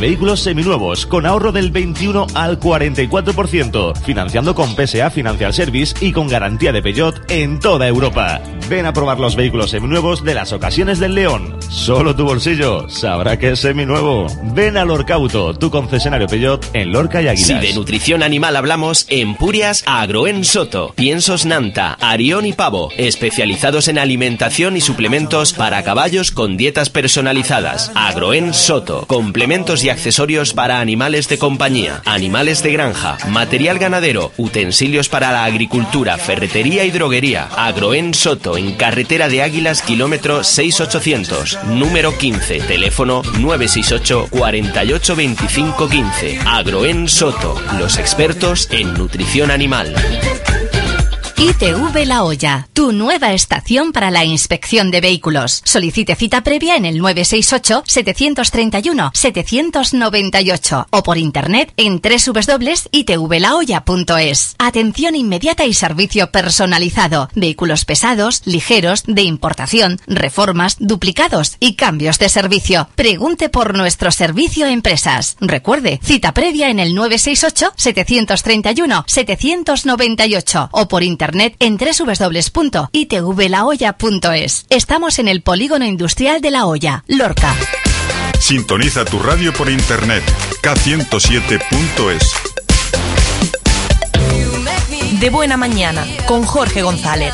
Vehículos seminuevos con ahorro del 21 al 44%, financiando con PSA Financial Service y con garantía de Peugeot en toda Europa. Ven a probar los vehículos seminuevos de las ocasiones del León. Solo tu bolsillo sabrá que es seminuevo. Ven a Lorcauto, tu concesionario Peugeot en Lorca y Águilas. Si de nutrición animal hablamos, en Purias Agroen Soto, Piensos Nanta, Arión y Pavo, especializados en alimentación y suplementos para caballos con dietas personalizadas. Agroen Soto, complementos y accesorios para animales de compañía, animales de granja, material ganadero, utensilios para la agricultura, ferretería y droguería. Agroen Soto, en carretera de Águilas, kilómetro 6800, número 15, teléfono 968 48 25 15. Agroen Soto, los expertos en nutrición animal. ITV La Hoya, tu nueva estación para la inspección de vehículos. Solicite cita previa en el 968-731-798 o por internet en www.itvlahoya.es. Atención inmediata y servicio personalizado. Vehículos pesados, ligeros, de importación, reformas, duplicados y cambios de servicio. Pregunte por nuestro servicio empresas. Recuerde, cita previa en el 968-731-798 o por internet en www.itvlahoya.es. Estamos en el Polígono Industrial de La Hoya, Lorca. Sintoniza tu radio por internet k107.es. De buena mañana con Jorge González.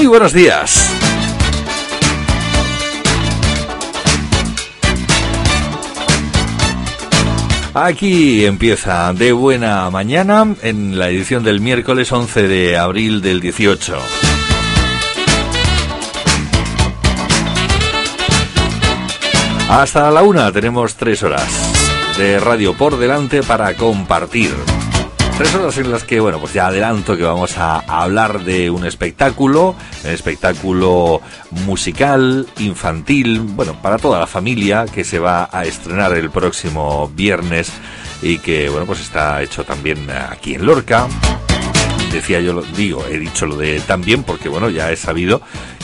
Muy buenos días. Aquí empieza de buena mañana en la edición del miércoles 11 de abril del 18. Hasta la una tenemos tres horas de radio por delante para compartir. Tres horas en las que, bueno, pues ya adelanto que vamos a hablar de un espectáculo, un espectáculo musical, infantil, bueno, para toda la familia que se va a estrenar el próximo viernes y que, bueno, pues está hecho también aquí en Lorca. Decía yo, digo, he dicho lo de también porque bueno, ya he sabido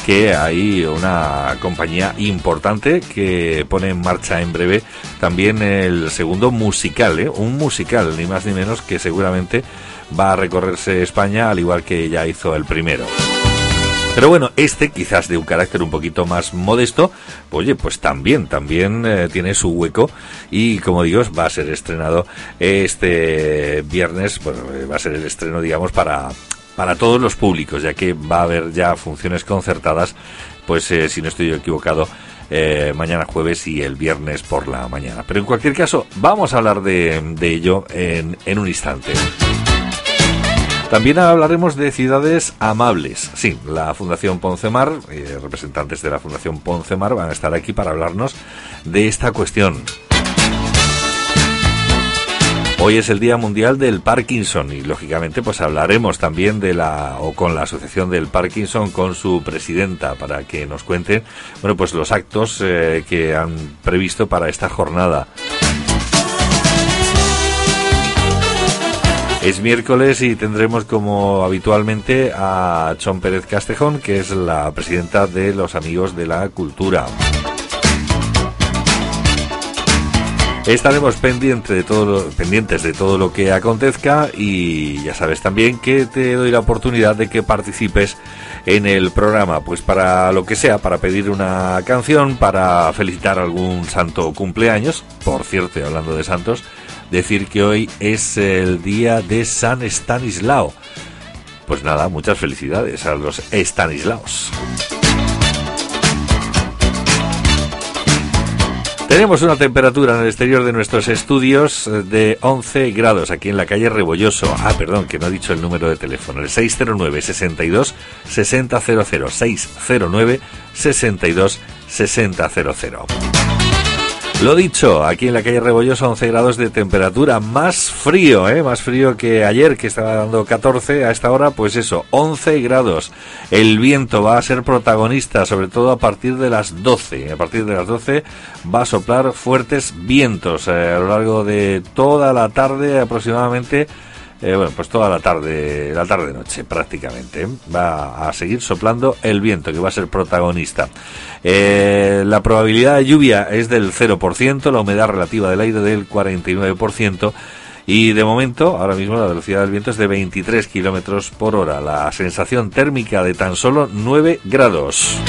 que hay una compañía importante que pone en marcha en breve también el segundo musical, ¿eh? un musical, ni más ni menos que seguramente va a recorrerse España al igual que ya hizo el primero. Pero bueno, este quizás de un carácter un poquito más modesto, oye, pues también, también eh, tiene su hueco y como digo, va a ser estrenado este viernes, bueno, eh, va a ser el estreno, digamos, para, para todos los públicos, ya que va a haber ya funciones concertadas, pues eh, si no estoy equivocado, mañana jueves y el viernes por la mañana. Pero en cualquier caso, vamos a hablar de, de ello en, en un instante. También hablaremos de ciudades amables. Sí, la Fundación Poncemar, eh, representantes de la Fundación Poncemar van a estar aquí para hablarnos de esta cuestión. Hoy es el Día Mundial del Parkinson y lógicamente pues hablaremos también de la o con la Asociación del Parkinson con su presidenta para que nos cuente bueno pues los actos eh, que han previsto para esta jornada. Es miércoles y tendremos como habitualmente a Chon Pérez Castejón, que es la presidenta de los Amigos de la Cultura. Estaremos de todo pendientes de todo lo que acontezca y ya sabes también que te doy la oportunidad de que participes en el programa, pues para lo que sea, para pedir una canción, para felicitar algún santo cumpleaños. Por cierto, hablando de santos, decir que hoy es el día de San Estanislao. Pues nada, muchas felicidades a los Estanislaos. Tenemos una temperatura en el exterior de nuestros estudios eh, de 11 grados aquí en la calle Rebolloso. Ah, perdón, que no he dicho el número de teléfono. El 609 62 6000 609 62 6000. Lo dicho, aquí en la calle Rebollosa 11 grados de temperatura, más frío, ¿eh? más frío que ayer que estaba dando 14 a esta hora, pues eso, 11 grados. El viento va a ser protagonista, sobre todo a partir de las 12. A partir de las 12 va a soplar fuertes vientos eh, a lo largo de toda la tarde aproximadamente eh, bueno, pues toda la tarde, la tarde noche prácticamente. ¿eh? Va a seguir soplando el viento que va a ser protagonista. Eh, la probabilidad de lluvia es del 0%, la humedad relativa del aire del 49%. Y de momento, ahora mismo la velocidad del viento es de 23 kilómetros por hora. La sensación térmica de tan solo 9 grados.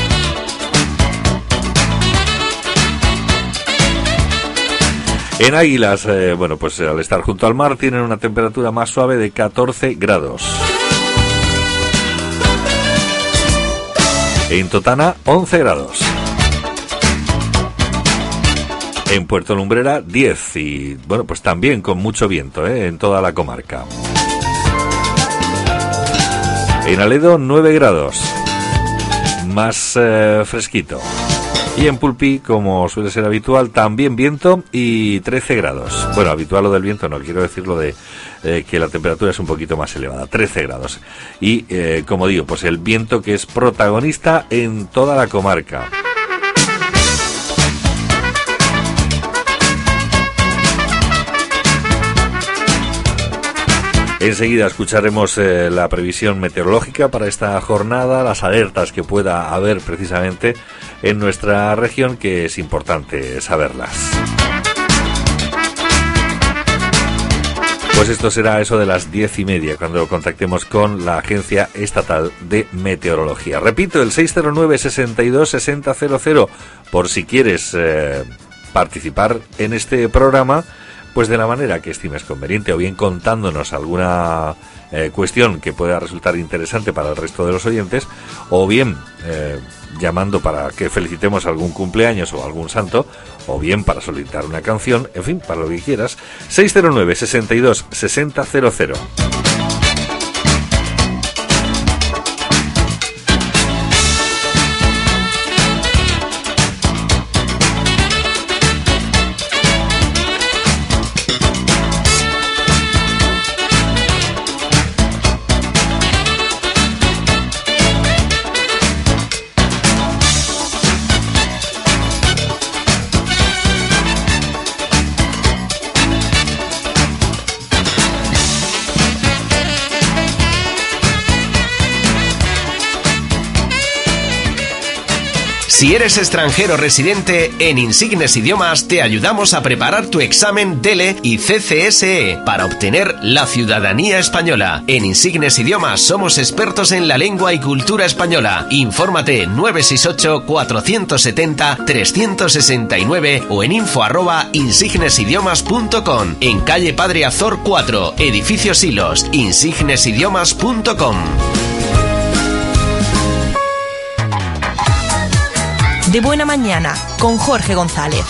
En Águilas, eh, bueno, pues al estar junto al mar tienen una temperatura más suave de 14 grados. En Totana, 11 grados. En Puerto Lumbrera, 10. Y bueno, pues también con mucho viento ¿eh? en toda la comarca. En Aledo, 9 grados. Más eh, fresquito. Y en Pulpí, como suele ser habitual, también viento y 13 grados. Bueno, habitual lo del viento no, quiero decirlo de eh, que la temperatura es un poquito más elevada, 13 grados. Y, eh, como digo, pues el viento que es protagonista en toda la comarca. Enseguida escucharemos eh, la previsión meteorológica para esta jornada, las alertas que pueda haber precisamente en nuestra región, que es importante saberlas. Pues esto será eso de las diez y media cuando contactemos con la Agencia Estatal de Meteorología. Repito, el 609 62 6000 por si quieres eh, participar en este programa, pues de la manera que estimes conveniente o bien contándonos alguna eh, cuestión que pueda resultar interesante para el resto de los oyentes o bien eh, llamando para que felicitemos algún cumpleaños o algún santo, o bien para solicitar una canción, en fin, para lo que quieras. 609 62 6000. Si eres extranjero residente, en Insignes Idiomas te ayudamos a preparar tu examen DELE y CCSE para obtener la ciudadanía española. En Insignes Idiomas somos expertos en la lengua y cultura española. Infórmate 968-470-369 o en info arroba insignesidiomas.com. En calle Padre Azor 4, edificio Silos, insignesidiomas.com. De Buena Mañana con Jorge González.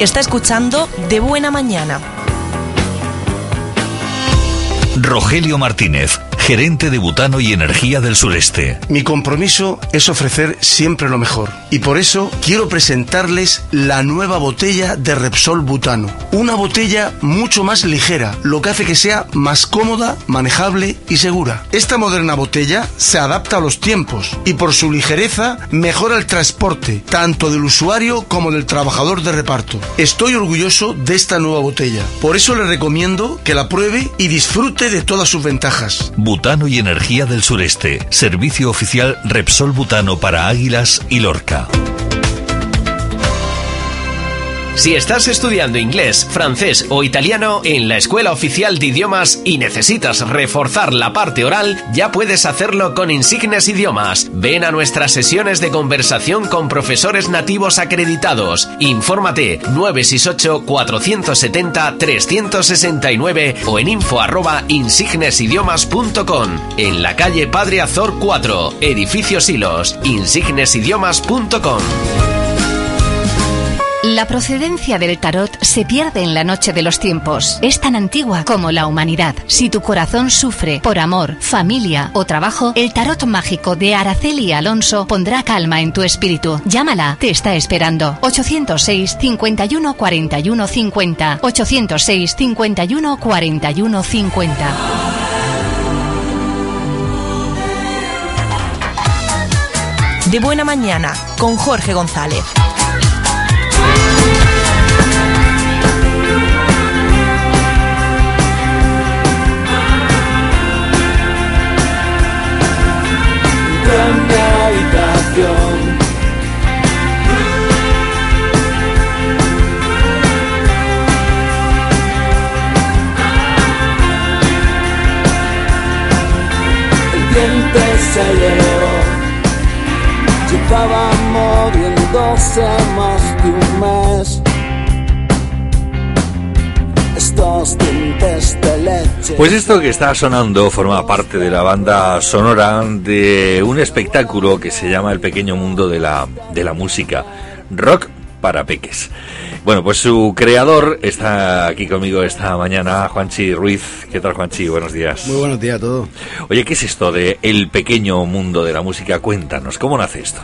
Está escuchando De Buena Mañana. Rogelio Martínez, gerente de Butano y Energía del Sureste. Mi compromiso es ofrecer siempre lo mejor y por eso quiero presentarles la nueva botella de Repsol Butano. Una botella mucho más ligera, lo que hace que sea más cómoda, manejable y segura. Esta moderna botella se adapta a los tiempos y por su ligereza mejora el transporte, tanto del usuario como del trabajador de reparto. Estoy orgulloso de esta nueva botella, por eso le recomiendo que la pruebe y disfrute de todas sus ventajas. Butano y Energía del Sureste. Servicio oficial Repsol Butano para Águilas y Lorca. Si estás estudiando inglés, francés o italiano en la Escuela Oficial de Idiomas y necesitas reforzar la parte oral, ya puedes hacerlo con Insignes Idiomas. Ven a nuestras sesiones de conversación con profesores nativos acreditados. Infórmate 968 470 369 o en info arroba insignesidiomas.com. En la calle Padre Azor 4, edificio Silos, insignesidiomas.com. La procedencia del tarot se pierde en la noche de los tiempos. Es tan antigua como la humanidad. Si tu corazón sufre por amor, familia o trabajo, el tarot mágico de Araceli Alonso pondrá calma en tu espíritu. Llámala, te está esperando. 806 51 41 50. 806 51 41 50. De Buena Mañana con Jorge González. En habitación. El viento se llevó, muriéndose más de un mes. Pues esto que está sonando forma parte de la banda sonora de un espectáculo que se llama El pequeño mundo de la, de la música. Rock para peques. Bueno, pues su creador está aquí conmigo esta mañana, Juanchi Ruiz. ¿Qué tal, Juanchi? Buenos días. Muy buenos días a todos. Oye, ¿qué es esto de El pequeño mundo de la música? Cuéntanos, ¿cómo nace esto?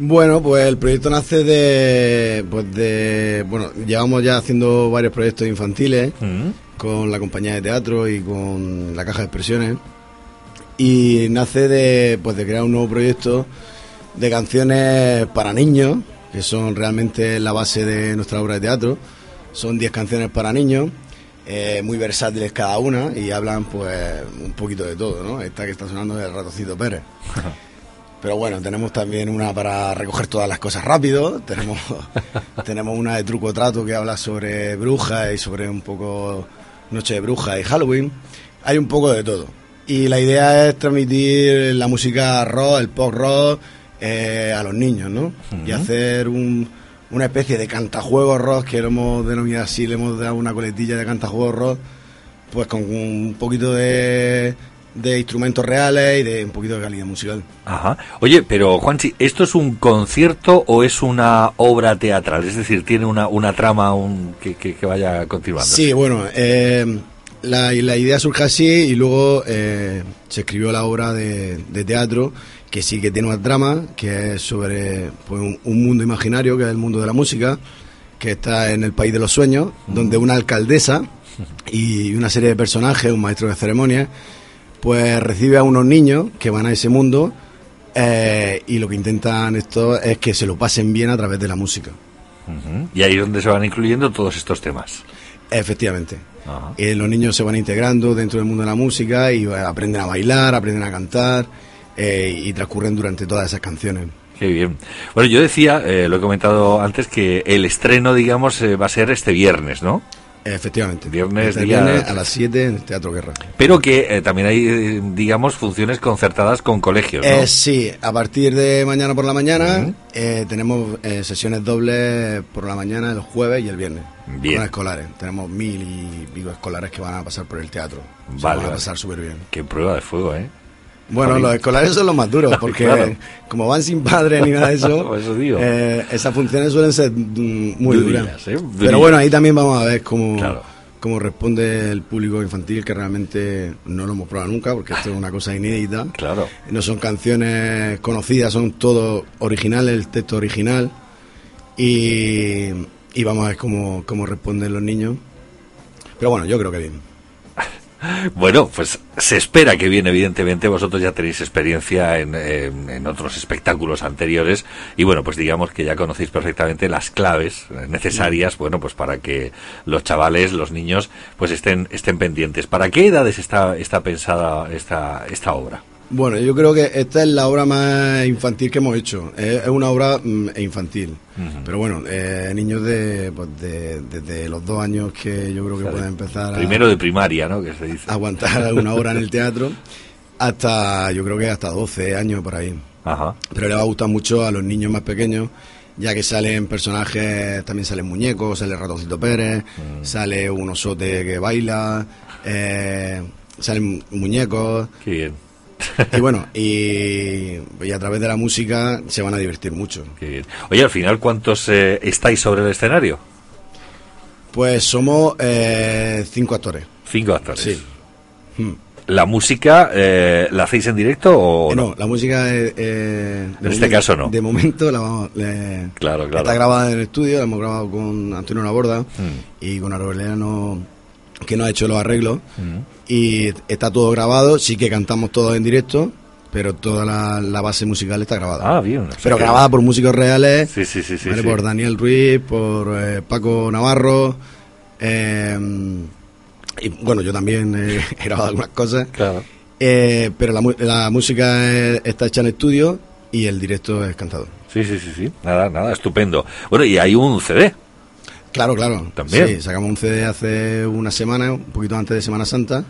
Bueno, pues el proyecto nace de, pues de, bueno, llevamos ya haciendo varios proyectos infantiles con la compañía de teatro y con la caja de expresiones y nace de, pues de crear un nuevo proyecto de canciones para niños, que son realmente la base de nuestra obra de teatro. Son 10 canciones para niños, eh, muy versátiles cada una y hablan pues un poquito de todo, ¿no? Esta que está sonando es el Ratocito Pérez. Pero bueno, tenemos también una para recoger todas las cosas rápido. Tenemos, tenemos una de truco trato que habla sobre brujas y sobre un poco Noche de Brujas y Halloween. Hay un poco de todo. Y la idea es transmitir la música rock, el pop rock, eh, a los niños, ¿no? Y hacer un- una especie de cantajuegos rock, que lo hemos denominado así, le hemos dado una coletilla de cantajuegos rock, pues con un poquito de, de instrumentos reales y de un poquito de calidad musical. Ajá. Oye, pero Juanchi, ¿esto es un concierto o es una obra teatral? Es decir, ¿tiene una, una trama un, que, que- que vaya continuando? Sí, bueno, eh, la, la idea surge así y luego eh, se escribió la obra de, de teatro que sí que tiene una trama, que es sobre pues, un, un mundo imaginario, que es el mundo de la música, que está en el país de los sueños, donde una alcaldesa y una serie de personajes, un maestro de ceremonias, pues recibe a unos niños que van a ese mundo eh, y lo que intentan esto es que se lo pasen bien a través de la música. Y ahí es donde se van incluyendo todos estos temas. Efectivamente. Ajá. Eh, los niños se van integrando dentro del mundo de la música y eh, aprenden a bailar, aprenden a cantar eh, y transcurren durante todas esas canciones. Qué bien. Bueno, yo decía, lo he comentado antes, que el estreno, digamos, va a ser este viernes, ¿no? Efectivamente. Viernes, Este día- viernes a las 7 en el Teatro Guerra. Pero que eh, también hay, eh, digamos, funciones concertadas con colegios, ¿no? Eh, sí, a partir de mañana por la mañana eh, tenemos eh, sesiones dobles por la mañana, el jueves y el viernes. Bien. Con escolares. Tenemos mil y pico escolares que van a pasar por el teatro. Vale, van a pasar súper bien. Qué prueba de fuego, ¿eh? Bueno, los escolares son los más duros, porque Claro. como van sin padre ni nada de eso, Eso eh, esas funciones suelen ser mm, muy duras. ¿eh? Pero bueno, ahí también vamos a ver cómo, Claro. cómo responde el público infantil, que realmente no lo hemos probado nunca, porque esto es una cosa inédita. Claro. No son canciones conocidas, son todo originales, el texto original. Y, y vamos a ver cómo, cómo responden los niños. Pero bueno, yo creo que bien. Bueno, pues se espera que bien, evidentemente. Vosotros ya tenéis experiencia en, en- en otros espectáculos anteriores y bueno, pues digamos que ya conocéis perfectamente las claves necesarias, bueno, pues para que los chavales, los niños, pues estén estén pendientes. ¿Para qué edades está está pensada esta esta obra? Bueno, yo creo que esta es la obra más infantil que hemos hecho. Es, es una obra mm, infantil. Pero bueno, eh, niños de, pues de, desde los dos años que yo creo que pueden empezar a, Primero de primaria, ¿no? Que se dice. a aguantar una hora en el teatro, hasta, yo creo que hasta 12 años por ahí. Ajá. Pero le va a gustar mucho a los niños más pequeños, ya que salen personajes, también salen muñecos, sale Ratoncito Pérez, Mm. sale un osote que baila, eh, salen muñecos. Qué bien. Y bueno, y, y a través de la música se van a divertir mucho. Oye, al final, ¿cuántos eh, estáis sobre el escenario? Pues somos eh, cinco actores. Cinco actores. Sí. Hmm. ¿La música eh, la hacéis en directo o Eh, no? no, la música eh, eh, En este caso no. De momento la vamos, le- Claro, claro. está grabada en el estudio, la hemos grabado con Antonio Laborda Mm. y con Aureliano que nos ha hecho los arreglos y está todo grabado, sí que cantamos todos en directo, pero toda la, la base musical está grabada. Ah, bien. pero grabada por músicos reales, Sí, sí, sí, sí, ¿vale? sí. por Daniel Ruiz, por eh, Paco Navarro, eh, y bueno, yo también eh, he grabado algunas cosas. Claro. Eh, pero la, la música es- está hecha en estudio y el directo es cantado. Sí, sí, sí, sí. Nada, nada, estupendo. Bueno, y hay un CD. Claro, claro. También. Sí, sacamos un CD hace una semana, un poquito antes de Semana Santa,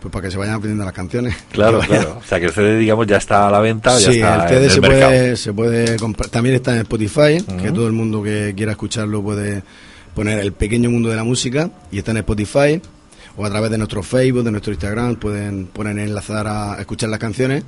pues para que se vayan aprendiendo las canciones. Claro, claro. O sea, que el CD, digamos, ya está a la venta, ya Sí, está el CD en el se mercado. puede, se puede comprar. También está en Spotify, que todo el mundo que quiera escucharlo puede poner El Pequeño Mundo de la Música y está en Spotify o a través de nuestro Facebook, de nuestro Instagram, pueden poner enlazar a escuchar las canciones.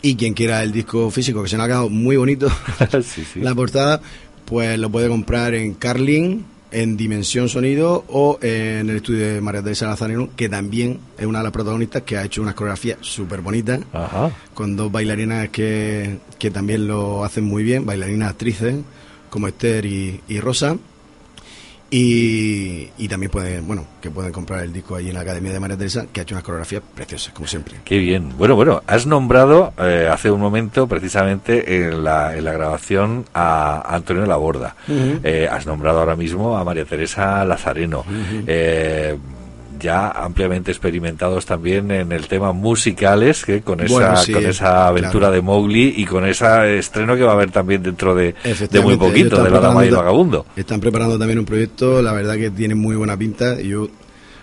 Y quien quiera el disco físico, que se nos ha quedado muy bonito, Sí, sí. la portada, pues lo puede comprar en Carlin, en Dimensión Sonido o en el estudio de María Teresa Lazareno, que también es una de las protagonistas que ha hecho una coreografía súper bonita, Ajá. con dos bailarinas que, que también lo hacen muy bien, bailarinas actrices como Esther y, y Rosa. Y, y también pueden, bueno, que pueden comprar el disco allí en la Academia de María Teresa, que ha hecho unas coreografías preciosas, como siempre. Qué bien. Bueno, bueno, has nombrado eh, hace un momento precisamente en la, en la grabación a Antonio Laborda. Eh, has nombrado ahora mismo a María Teresa Lazareno. Eh, ya ampliamente experimentados también en el tema musicales, que con esa, Bueno, sí, con esa aventura claro. de Mowgli y con ese estreno que va a haber también dentro de, de muy poquito, de están la dama y el vagabundo. Están preparando también un proyecto, la verdad que tiene muy buena pinta. Y yo,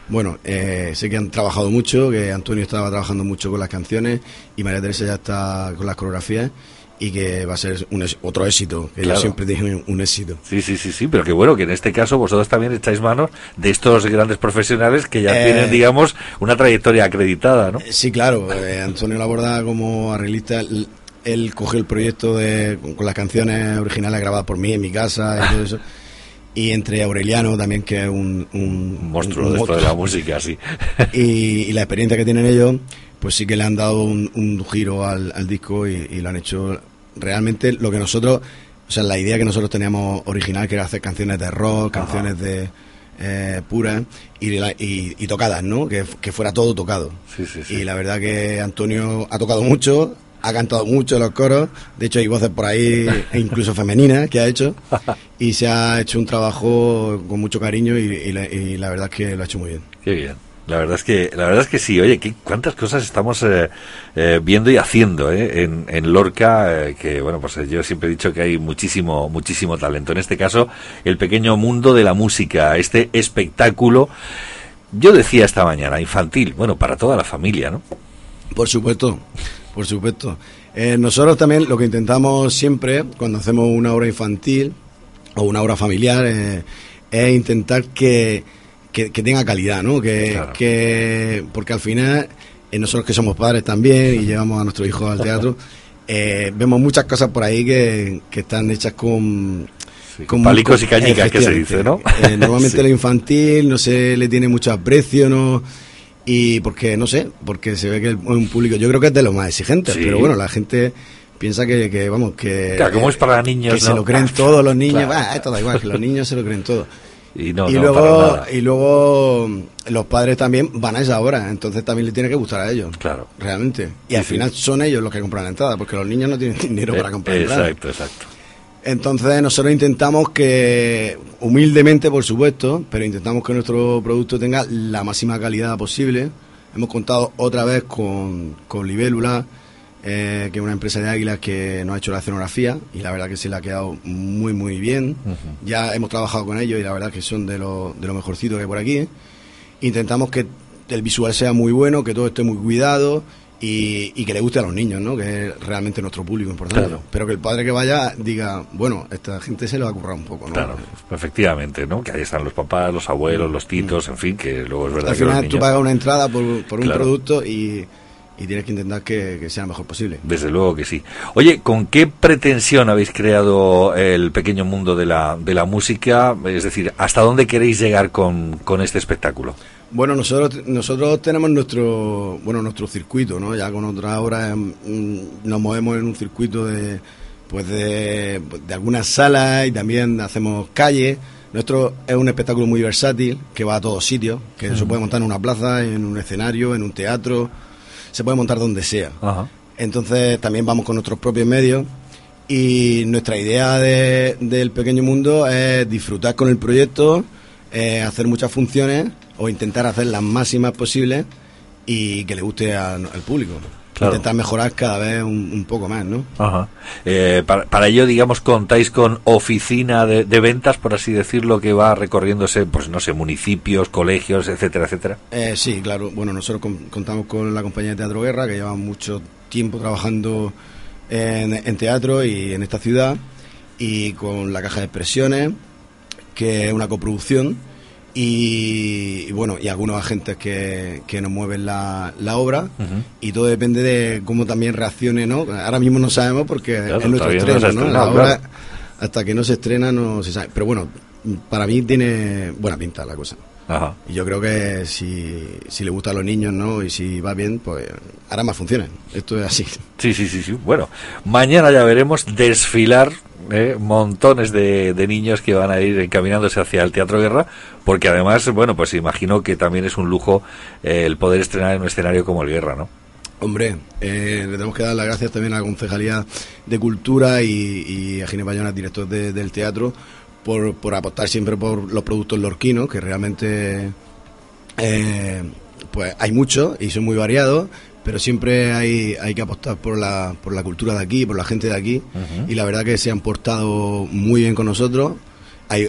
bueno, eh, sé que han trabajado mucho, que Antonio estaba trabajando mucho con las canciones y María Teresa ya está con las coreografías y que va a ser un otro éxito, que Claro. yo siempre dije un, un éxito. Sí, sí, sí, sí, pero que bueno, que en este caso vosotros también echáis manos de estos grandes profesionales que ya Eh, tienen, digamos, una trayectoria acreditada, ¿no? Sí, claro, eh, Antonio Laborda como arreglista, él, cogió el proyecto de, con, las canciones originales grabadas por mí en mi casa y todo eso. Y entre Aureliano también, que es un, un monstruo un de esto de la música, sí. y, y la experiencia que tienen ellos, pues sí que le han dado un, un giro al, al disco y, y lo han hecho realmente lo que nosotros, o sea, la idea que nosotros teníamos original, que era hacer canciones de rock, canciones de eh, puras y, y, y tocadas, ¿no? Que, que fuera todo tocado. Sí, sí, sí. Y la verdad que Antonio ha tocado mucho, ha cantado mucho en los coros, de hecho hay voces por ahí, e incluso femeninas, que ha hecho, y se ha hecho un trabajo con mucho cariño y, y la, y la verdad es que lo ha hecho muy bien. Qué bien. La verdad es que, la verdad es que sí. Oye, ¿qué, cuántas cosas estamos eh, eh, viendo y haciendo eh, en, en Lorca, eh, que bueno, pues yo siempre he dicho que hay muchísimo, muchísimo talento. En este caso, el pequeño mundo de la música, este espectáculo. Yo decía esta mañana, infantil, bueno, para toda la familia, ¿no? Por supuesto, por supuesto. Nosotros también lo que intentamos siempre cuando hacemos una obra infantil o una obra familiar es intentar que, que, que tenga calidad, ¿no? Que, que porque al final eh, nosotros que somos padres también y llevamos a nuestros hijos al teatro eh, vemos muchas cosas por ahí que, que están hechas con con palicos y cañicas, que se dice, ¿no? Eh, normalmente Sí. lo infantil no se le tiene mucho aprecio, ¿no? Y porque, no sé, porque se ve que el- un público, yo creo que es de los más exigentes, Sí. pero bueno, la gente piensa que, que vamos, que... Claro, como es para niños, Que se lo creen todos los niños, Claro. bah, esto da igual, que los niños se lo creen todo. Y no, y, no, luego, y luego los padres también van a esa hora, entonces también les tiene que gustar a ellos. Claro. Realmente. Y Sí, al sí. final son ellos los que compran la entrada, porque los niños no tienen dinero para Eh, comprar la entrada. Exacto, exacto. Entonces nosotros intentamos que, humildemente por supuesto, pero intentamos que nuestro producto tenga la máxima calidad posible. Hemos contado otra vez con, con Libélula, eh, que es una empresa de águilas que nos ha hecho la escenografía y la verdad que se le ha quedado muy muy bien. Ya hemos trabajado con ellos y la verdad que son de lo, de lo mejorcito que hay por aquí. Intentamos que el visual sea muy bueno, que todo esté muy cuidado y, y que le guste a los niños, ¿no? Que es realmente nuestro público importante. Claro. Pero que el padre que vaya diga, bueno, esta gente se lo ha currado un poco, ¿no? Claro, efectivamente, ¿no? Que ahí están los papás, los abuelos, los titos, en fin, que luego es verdad Al que los final tú niños... pagas una entrada por, por un Claro. producto y, y tienes que intentar que, que sea lo mejor posible. Desde luego que sí. Oye, ¿con qué pretensión habéis creado el pequeño mundo de la, de la música? Es decir, ¿hasta dónde queréis llegar con, con este espectáculo? Bueno, nosotros nosotros tenemos nuestro bueno nuestro circuito, ¿no? Ya con otras obras mm, nos movemos en un circuito de pues de, de algunas salas y también hacemos calles. Nuestro es un espectáculo muy versátil que va a todos sitios, que se Ujú. puede montar en una plaza, en un escenario, en un teatro, se puede montar donde sea. Ajá. Entonces también vamos con nuestros propios medios y nuestra idea de- del pequeño mundo es disfrutar con el proyecto, eh, hacer muchas funciones o intentar hacer las máximas posibles y que le guste a- al público. Claro. Intentar mejorar cada vez un, un poco más, ¿no? Ajá. Eh, para, para ello, digamos, contáis con oficina de, de ventas, por así decirlo, que va recorriéndose, pues no sé, municipios, colegios, etcétera, etcétera. Eh, sí, claro. Bueno, nosotros con- contamos con la compañía de Teatro Guerra, que lleva mucho tiempo trabajando en, en teatro y en esta ciudad, y con la Caja de Expresiones, que es una coproducción, y, y bueno, y algunos agentes que, que nos mueven la, la obra, y todo depende de cómo también reaccione, ¿no? Ahora mismo no sabemos porque Claro, es nuestro no estreno, ¿no? La obra, claro. hasta que no se estrena, no se sabe. Pero bueno, para mí tiene buena pinta la cosa. Ajá. Y yo creo que si, si le gusta a los niños, ¿no? Y si va bien, pues hará más funciones. Esto es así. Sí, sí, sí, sí. Bueno, mañana ya veremos desfilar ¿eh? montones de, de niños que van a ir encaminándose hacia el Teatro Guerra, porque además, bueno, pues imagino que también es un lujo eh, el poder estrenar en un escenario como el Guerra, ¿no? Hombre, eh, le tenemos que dar las gracias también a la Concejalía de Cultura y, a Gine Bayona, director de- del teatro, por, por apostar siempre por los productos lorquinos, que realmente eh, pues hay muchos y son muy variados, pero siempre hay, hay que apostar por la, por la cultura de aquí, por la gente de aquí, y la verdad que se han portado muy bien con nosotros.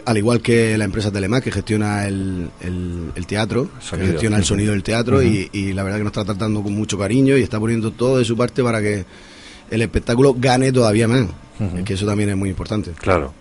Al igual que la empresa Telemac que gestiona el, el- el teatro, que gestiona el sonido del teatro y, y la verdad que nos está tratando con mucho cariño y está poniendo todo de su parte para que el espectáculo gane todavía más, Ujú. que eso también es muy importante. Claro.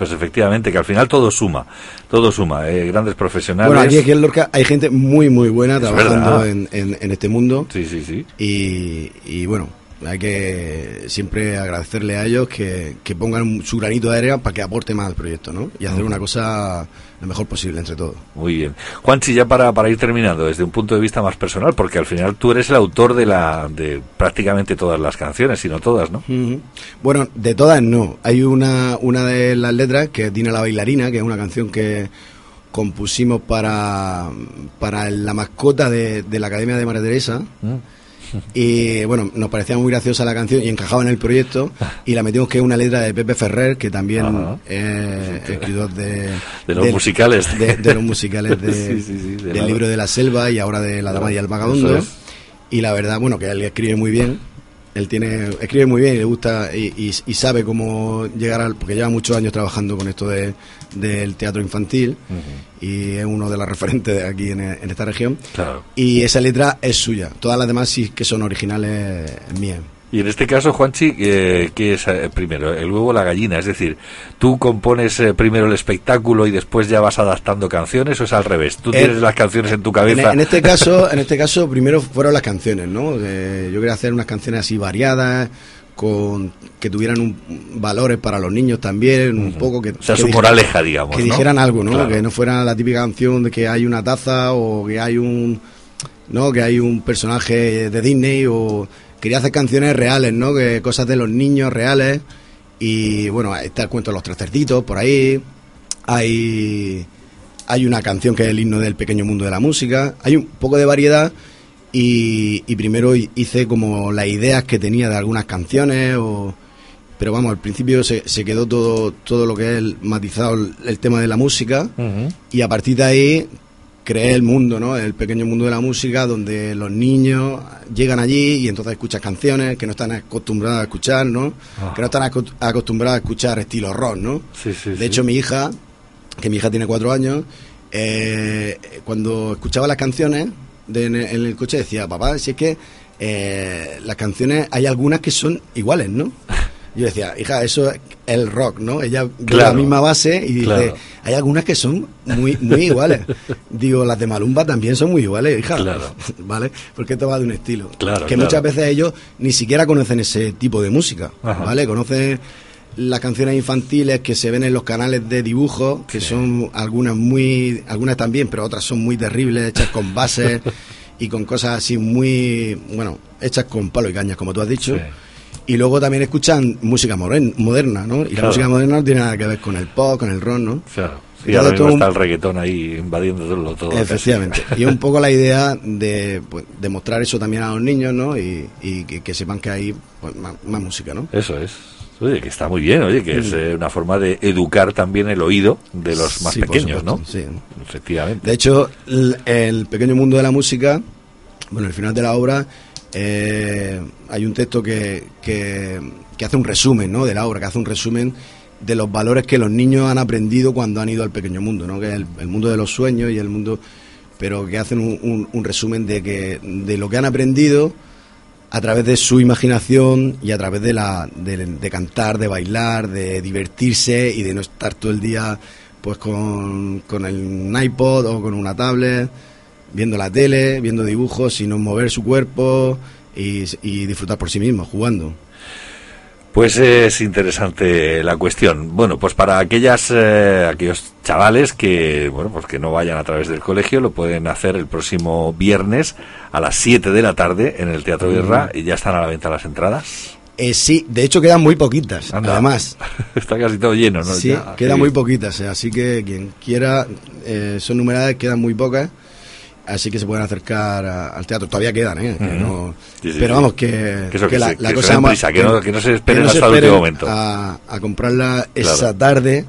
Pues efectivamente, que al final todo suma, todo suma. eh, grandes profesionales. Bueno, aquí, aquí en Lorca hay gente muy, muy buena Es trabajando en, en- en este mundo. Sí, sí, sí. Y, y bueno, hay que siempre agradecerle a ellos que, que pongan su granito de arena para que aporte más al proyecto, ¿no? Y hacer una cosa lo mejor posible entre todos. Muy bien. Juanchi, ya para, para ir terminando, desde un punto de vista más personal, porque al final tú eres el autor de la de prácticamente todas las canciones, si no todas, ¿no? Ujú. Bueno, de todas no. Hay una, una de las letras que es Dina la bailarina, que es una canción que compusimos para, para la mascota de, de la Academia de María Teresa. Y bueno, nos parecía muy graciosa la canción y encajaba en el proyecto y la metimos que es una letra de Pepe Ferrer, que también es escritor de, De los musicales. De, de los musicales de- Sí, sí, sí, de del la- libro de la selva y ahora de La Dama y el Vagabundo. Es. Y la verdad, bueno, que él escribe muy bien. Él tiene, escribe muy bien y le gusta y, y- y sabe cómo llegar al. Porque lleva muchos años trabajando con esto de, del teatro infantil y es uno de los referentes de aquí en, en esta región. Claro. Y esa letra es suya. Todas las demás sí que son originales mías. Y en este caso, Juanchi, eh, ¿qué es eh, primero? ¿El huevo o la gallina? Es decir, ¿tú compones eh, primero el espectáculo y después ya vas adaptando canciones o es al revés? ¿Tú Eh, tienes las canciones en tu En, cabeza? en este caso, en este caso primero fueron las canciones, ¿no? Yo quería hacer unas canciones así variadas, con que tuvieran un, valores para los niños también, un poco que O sea, que su moraleja, digamos, que ¿no? dijeran algo, ¿no? Claro. Que no fuera la típica canción de que hay una taza o que hay un, no, que hay un personaje de Disney o quería hacer canciones reales, ¿no? Que cosas de los niños reales y bueno, está el cuento de los tres cerditos por ahí. Hay hay una canción que es el himno del pequeño mundo de la música. Hay un poco de variedad y, y primero hi- hice como las ideas que tenía de algunas canciones o pero vamos, al principio se, se quedó todo todo lo que es el- matizado el, el tema de la música y a partir de ahí creé el mundo, ¿no? El pequeño mundo de la música donde los niños llegan allí y entonces escuchan canciones que no están acostumbrados a escuchar, ¿no? Ajá. Que no están aco- acostumbrados a escuchar estilo rock, ¿no? Sí, sí, De sí. hecho, mi hija, que mi hija tiene cuatro años, eh, cuando escuchaba las canciones de- en, el, en el coche decía, papá, si es que eh, las canciones hay algunas que son iguales, ¿no? Yo decía, hija, eso es el rock, ¿no? Ella Claro. la misma base y dice, Claro. hay algunas que son muy muy iguales. Digo, las de Malumba también son muy iguales, hija. Claro. ¿Vale? Porque esto va de un estilo. Claro, que muchas veces ellos ni siquiera conocen ese tipo de música, Ajá. ¿vale? Conocen las canciones infantiles que se ven en los canales de dibujos, que son algunas muy, algunas también, pero otras son muy terribles, hechas con bases y con cosas así muy, bueno, hechas con palo y cañas, como tú has dicho. Sí. Y luego también escuchan música moren- moderna, ¿no? Y Claro. la música moderna no tiene nada que ver con el pop, con el rock, ¿no? Claro. Y ahora mismo esto está un- el reggaetón ahí invadiendo todo. todo Efectivamente. Y un poco la idea de, pues, de mostrar eso también a los niños, ¿no? Y, y que, que sepan que hay pues, más, más música, ¿no? Eso es. Oye, que está muy bien, oye, que es Mm. eh, una forma de educar también el oído de los más Sí, pequeños, ¿no? sí. Efectivamente. De hecho, l- el pequeño mundo de la música, bueno, al final de la obra eh, hay un texto que, que, hace un resumen, ¿no? De la obra, que hace un resumen de los valores que los niños han aprendido cuando han ido al pequeño mundo, ¿no? Que es el, mundo de los sueños y el mundo, pero que hacen un, resumen de que de lo que han aprendido a través de su imaginación y a través de la de, cantar, de bailar, de divertirse y de no estar todo el día pues con, con el iPod o con una tablet viendo la tele, viendo dibujos, sino mover su cuerpo y, y disfrutar por sí mismo, jugando. Pues es interesante la cuestión. Bueno, pues para aquellas eh, aquellos chavales que bueno, pues que no vayan a través del colegio, lo pueden hacer el próximo viernes a las 7 de la tarde en el Teatro Guerra y ya están a la venta las entradas. Eh, sí, de hecho quedan muy poquitas, Anda. además. Está casi todo lleno, ¿no? Sí, Ya, quedan muy poquitas, eh, así que quien quiera, eh, son numeradas, quedan muy pocas, así que se pueden acercar a- al teatro. Todavía quedan, ¿eh? que Ujú. no- Sí, sí, pero vamos, que, Que eso, que la, se- la cosa prisa, que no- que no se esperen no hasta el último momento. A, a comprarla esa Claro. tarde,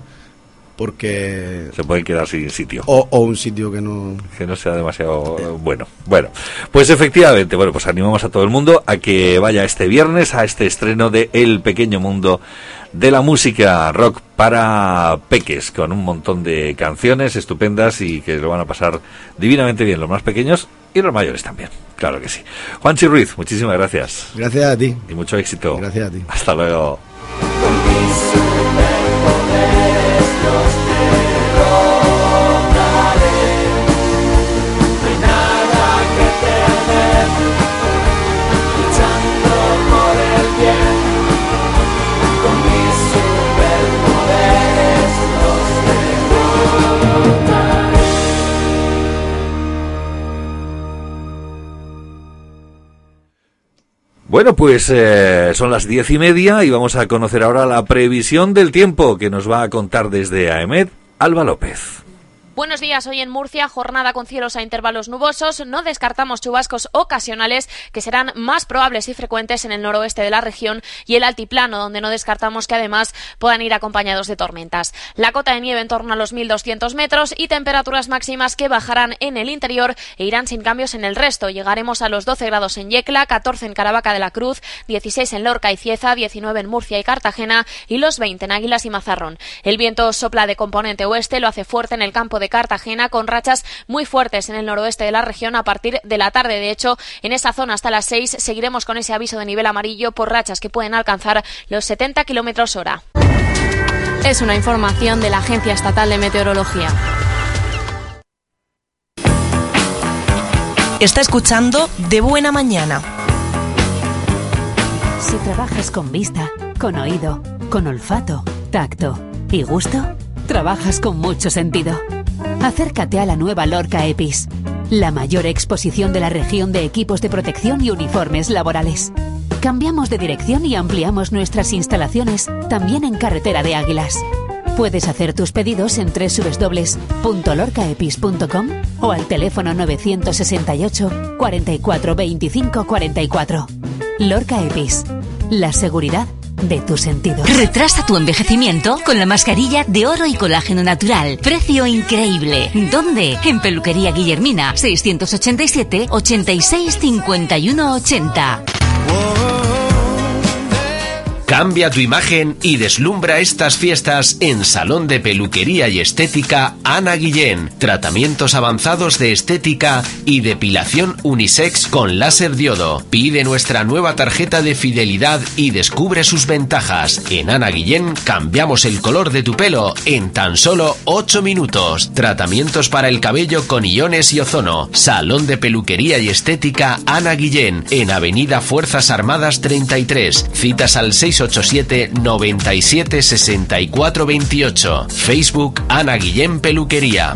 porque... Se pueden quedar sin sitio. O, o un sitio que no... que no sea demasiado eh, bueno. Bueno, pues efectivamente, bueno, pues animamos a todo el mundo a que vaya este viernes a este estreno de El pequeño mundo de la música rock para peques, con un montón de canciones estupendas y que lo van a pasar divinamente bien los más pequeños y los mayores también. Claro que sí. Juanchi Ruiz, muchísimas gracias. Gracias a ti. Y mucho éxito. Gracias a ti. Hasta luego. your Bueno, pues eh, son las diez y media y vamos a conocer ahora la previsión del tiempo que nos va a contar desde AEMED Alba López. Buenos días, hoy en Murcia, jornada con cielos a intervalos nubosos. No descartamos chubascos ocasionales que serán más probables y frecuentes en el noroeste de la región y el altiplano, donde no descartamos que además puedan ir acompañados de tormentas. La cota de nieve en torno a los 1.200 metros y temperaturas máximas que bajarán en el interior e irán sin cambios en el resto. Llegaremos a los 12 grados en Yecla, 14 en Caravaca de la Cruz, 16 en Lorca y Cieza, 19 en Murcia y Cartagena y los 20 en Águilas y Mazarrón. El viento sopla de componente oeste, lo hace fuerte en el campo de Cartagena con rachas muy fuertes en el noroeste de la región a partir de la tarde. De hecho, en esa zona hasta las 6 seguiremos con ese aviso de nivel amarillo por rachas que pueden alcanzar los 70 kilómetros hora. Es una información de la Agencia Estatal de Meteorología. Está escuchando De Buena Mañana. Si trabajas con vista, con oído, con olfato, tacto y gusto, trabajas con mucho sentido. Acércate a la nueva Lorca EPIS, la mayor exposición de la región de equipos de protección y uniformes laborales. Cambiamos de dirección y ampliamos nuestras instalaciones también en Carretera de Águilas. Puedes hacer tus pedidos en www.lorcaepis.com o al teléfono 968 44 25 44. Lorca Epis, la seguridad de tus sentidos. Retrasa tu envejecimiento con la mascarilla de oro y colágeno natural. Precio increíble. ¿Dónde? En Peluquería Guillermina, 687 86 51 80. Cambia tu imagen y deslumbra estas fiestas en Salón de Peluquería y Estética Ana Guillén. Tratamientos avanzados de estética y depilación unisex con láser diodo. Pide nuestra nueva tarjeta de fidelidad y descubre sus ventajas. En Ana Guillén cambiamos el color de tu pelo en tan solo 8 minutos. Tratamientos para el cabello con iones y ozono. Salón de Peluquería y Estética Ana Guillén en Avenida Fuerzas Armadas 33. Citas al 687 97 64 28. Facebook Ana Guillén Peluquería.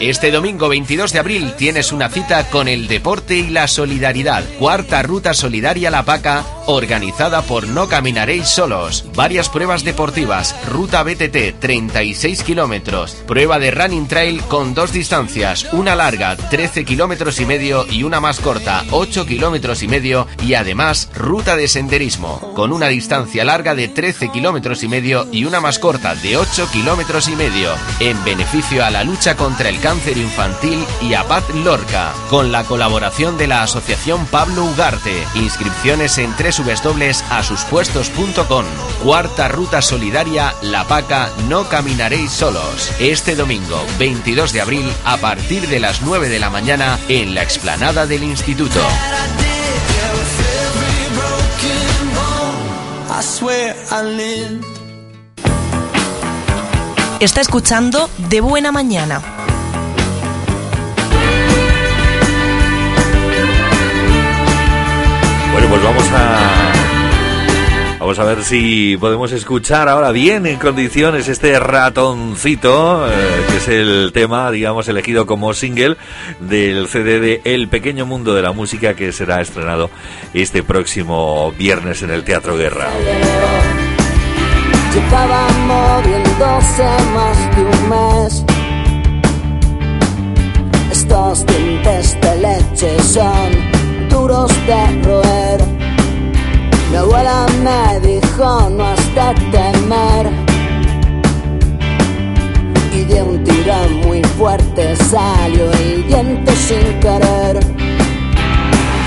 Este domingo 22 de abril tienes una cita con el deporte y la solidaridad. Cuarta Ruta Solidaria La Paca, organizada por No Caminaréis Solos. Varias pruebas deportivas. Ruta BTT, 36 kilómetros. Prueba de Running Trail con dos distancias. Una larga, 13 kilómetros y medio, y una más corta, 8 kilómetros y medio. Y además, ruta de senderismo, con una distancia larga de 13 kilómetros y medio y una más corta de 8 kilómetros y medio. En beneficio a la lucha contra el cáncer infantil y a Paz Lorca, con la colaboración de la Asociación Pablo Ugarte. Inscripciones en www.asuspuestos.com. Cuarta Ruta Solidaria La Paca No Caminaréis Solos. Este domingo 22 de abril a partir de las 9 de la mañana en la explanada del Instituto. Está escuchando De Buena Mañana. Pues vamos a, Vamos a ver si podemos escuchar ahora bien en condiciones este ratoncito, eh, que es el tema, digamos, elegido como single del CD de El Pequeño Mundo de la Música que será estrenado este próximo viernes en el Teatro Guerra. Duros de roer. Mi abuela me dijo no has de temer. Y de un tirón muy fuerte salió el diente sin querer.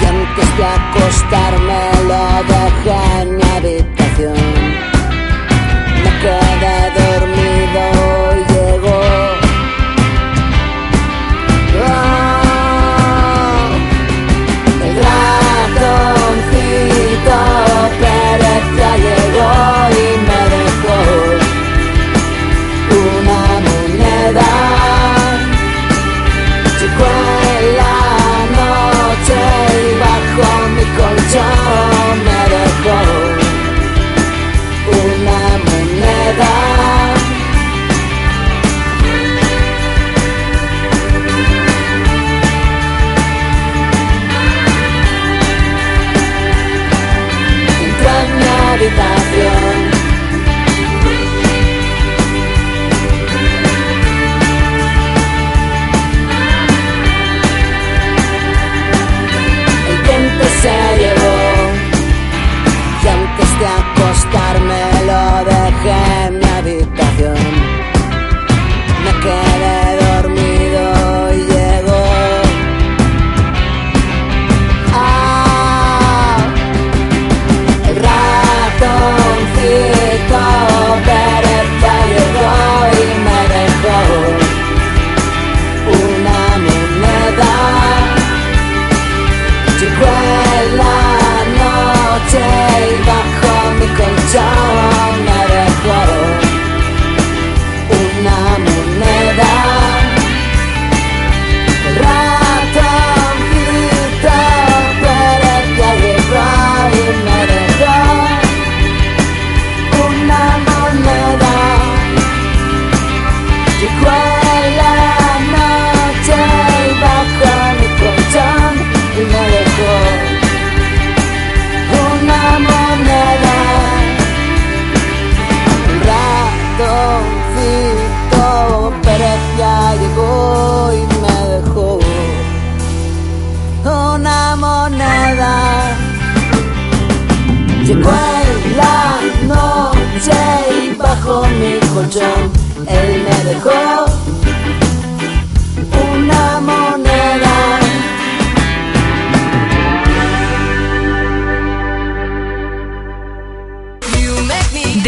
Y antes de acostarme lo dejé en mi habitación. Me quedé dormido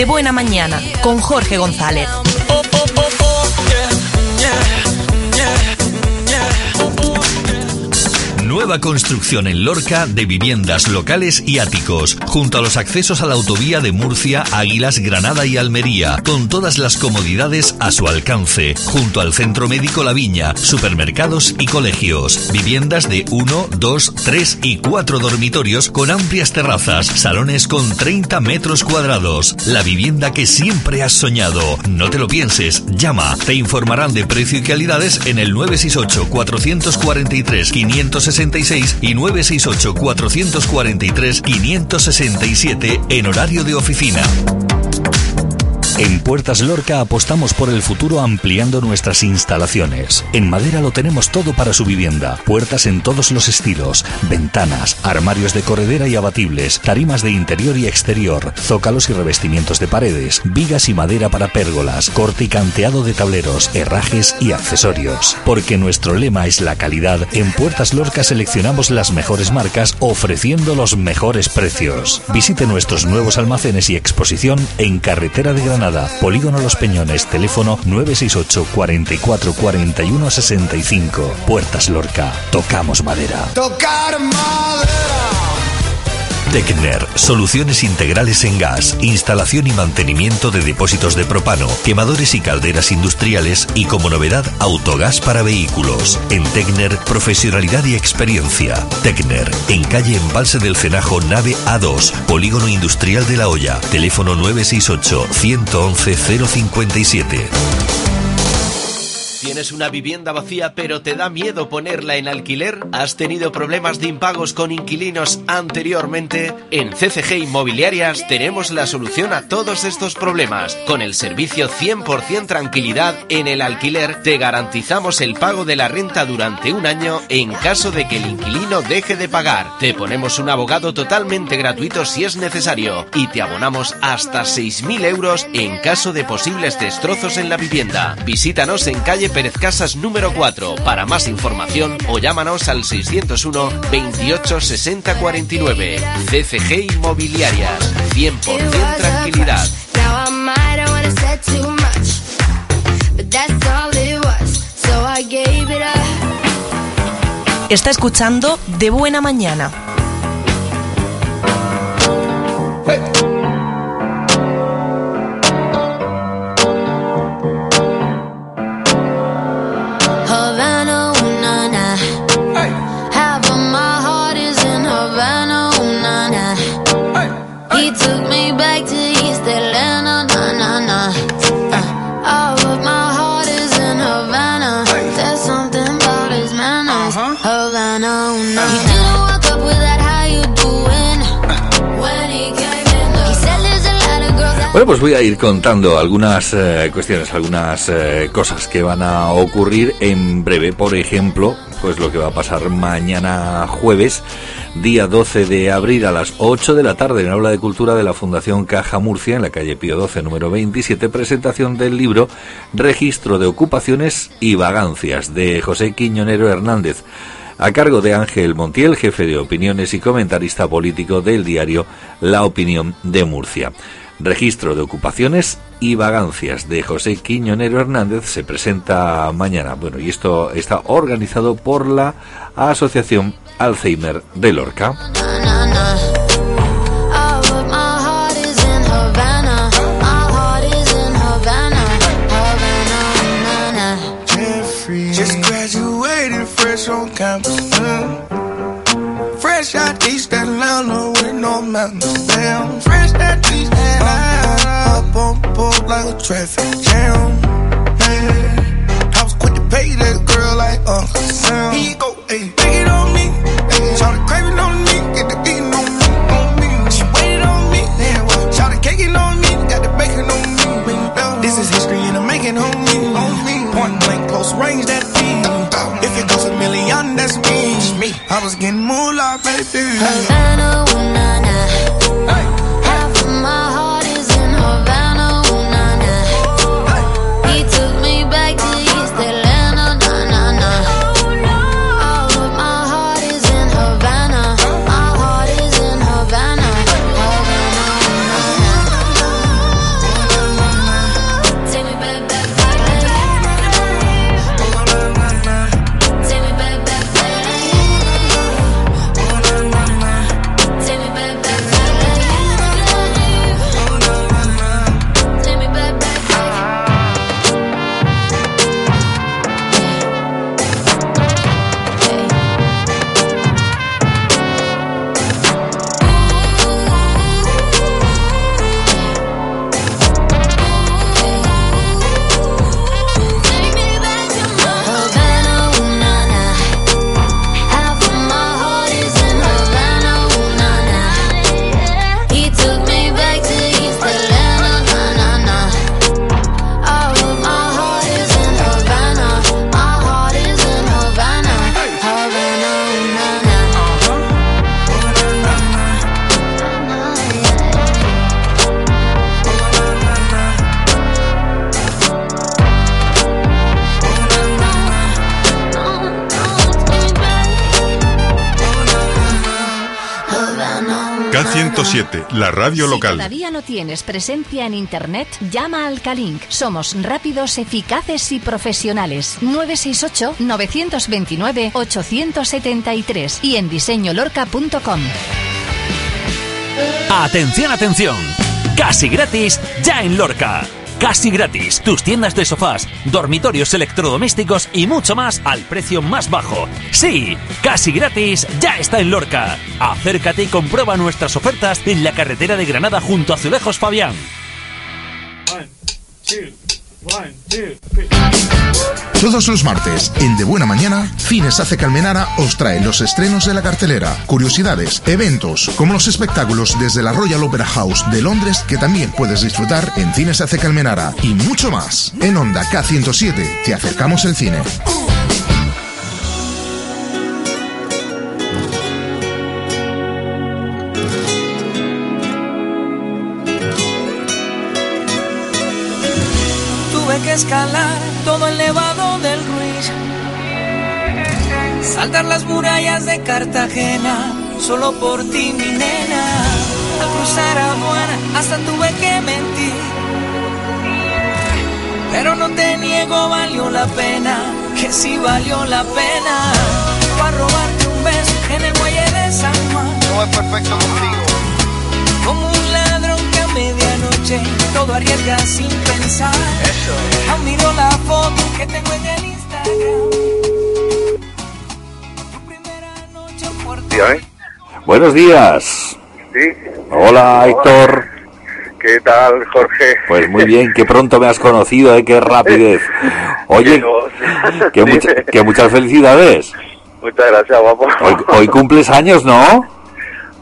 De buena mañana con Jorge González. Nueva construcción en Lorca de viviendas locales y áticos, junto a los accesos a la autovía de Murcia, Águilas, Granada y Almería, con todas las comodidades a su alcance, junto al Centro Médico La Viña, supermercados y colegios. Viviendas de 1, 2, 3 y 4 dormitorios con amplias terrazas, salones con 30 metros cuadrados. La vivienda que siempre has soñado. No te lo pienses, llama. Te informarán de precio y calidades en el 968 443 566 y 968 443 567 en horario de oficina. En Puertas Lorca apostamos por el futuro ampliando nuestras instalaciones. En madera lo tenemos todo para su vivienda. Puertas en todos los estilos, ventanas, armarios de corredera y abatibles, tarimas de interior y exterior, zócalos y revestimientos de paredes, vigas y madera para pérgolas, corte y canteado de tableros, herrajes y accesorios. Porque nuestro lema es la calidad, en Puertas Lorca seleccionamos las mejores marcas ofreciendo los mejores precios. Visite nuestros nuevos almacenes y exposición en Carretera de Granada, Polígono Los Peñones, teléfono 968 44 41 65. Puertas Lorca, tocamos madera. Tocar madera. Tecner, soluciones integrales en gas, instalación y mantenimiento de depósitos de propano, quemadores y calderas industriales y como novedad, autogás para vehículos. En Tecner, profesionalidad y experiencia. Tecner, en calle Embalse del Cenajo, nave A2, Polígono Industrial de La Hoya, teléfono 968 111 057. ¿Tienes una vivienda vacía pero te da miedo ponerla en alquiler? ¿Has tenido problemas de impagos con inquilinos anteriormente? En CCG Inmobiliarias tenemos la solución a todos estos problemas. Con el servicio 100% tranquilidad en el alquiler te garantizamos el pago de la renta durante un año en caso de que el inquilino deje de pagar. Te ponemos un abogado totalmente gratuito si es necesario y te abonamos hasta 6.000 euros en caso de posibles destrozos en la vivienda. Visítanos en calle Pérez Casas número 4 para más información o llámanos al 601 28 60 49. CCG Inmobiliarias, 100% tranquilidad. Está escuchando De Buena Mañana. Bueno, pues voy a ir contando algunas eh, cuestiones, algunas eh, cosas que van a ocurrir en breve. Por ejemplo, pues lo que va a pasar mañana jueves, día 12 de abril a las 8 de la tarde en el Aula de Cultura de la Fundación Caja Murcia, en la calle Pío 12, número 27, presentación del libro Registro de Ocupaciones y Vagancias de José Quiñonero Hernández a cargo de Ángel Montiel, jefe de opiniones y comentarista político del diario La Opinión de Murcia. Registro de ocupaciones y vagancias de José Quiñonero Hernández se presenta mañana. Bueno, y esto está organizado por la Asociación Alzheimer de Lorca. Board traffic jam. Yeah. I was quick to pay that girl like uh, Uncle Sam. Here you go, ayy. Take it on me. Ayy. Shout the craving on me. Get the eating on me. On me. She waited on me. Yeah, well, shout the caking on me. Got the bacon on me. This is history and I'm making on me. On me. Point blank, close range, that feed. If it goes a million, that's me. me. I was getting moolah, baby. Havana, K107, la radio Si local. todavía no tienes presencia en Internet, llama al Calink. Somos rápidos, eficaces y profesionales. 968-929-873 y en diseñolorca.com. Atención, atención. Casi gratis ya en Lorca. Casi gratis, tus tiendas de sofás, dormitorios electrodomésticos y mucho más al precio más bajo. Sí, casi gratis ya está en Lorca. Acércate y comprueba nuestras ofertas en la carretera de Granada junto a Azulejos Fabián. Todos los martes, en De Buena Mañana, Cines Hace Calmenara os trae los estrenos de la cartelera, curiosidades, eventos, como los espectáculos desde la Royal Opera House de Londres que también puedes disfrutar en Cines Hace Calmenara y mucho más. En Onda K107 te acercamos el cine. Escalar todo el nevado del Ruiz. Saltar las murallas de Cartagena, solo por ti, mi nena. Al cruzar a buena, hasta tuve que mentir. Pero no te niego, valió la pena, que sí valió la pena. Para robarte un beso en el muelle de San Juan. No es perfecto contigo. Medianoche todo arriesga sin pensar. Eso. Aún miro la foto que tengo en el Instagram. Dígame. Buenos días. Sí. Hola, Héctor. ¿Qué tal, Jorge? Pues muy bien, que pronto me has conocido, ¿eh? Qué rapidez. Oye, que, mucha- que muchas felicidades. Muchas gracias, guapo. Hoy, hoy cumples años, ¿no?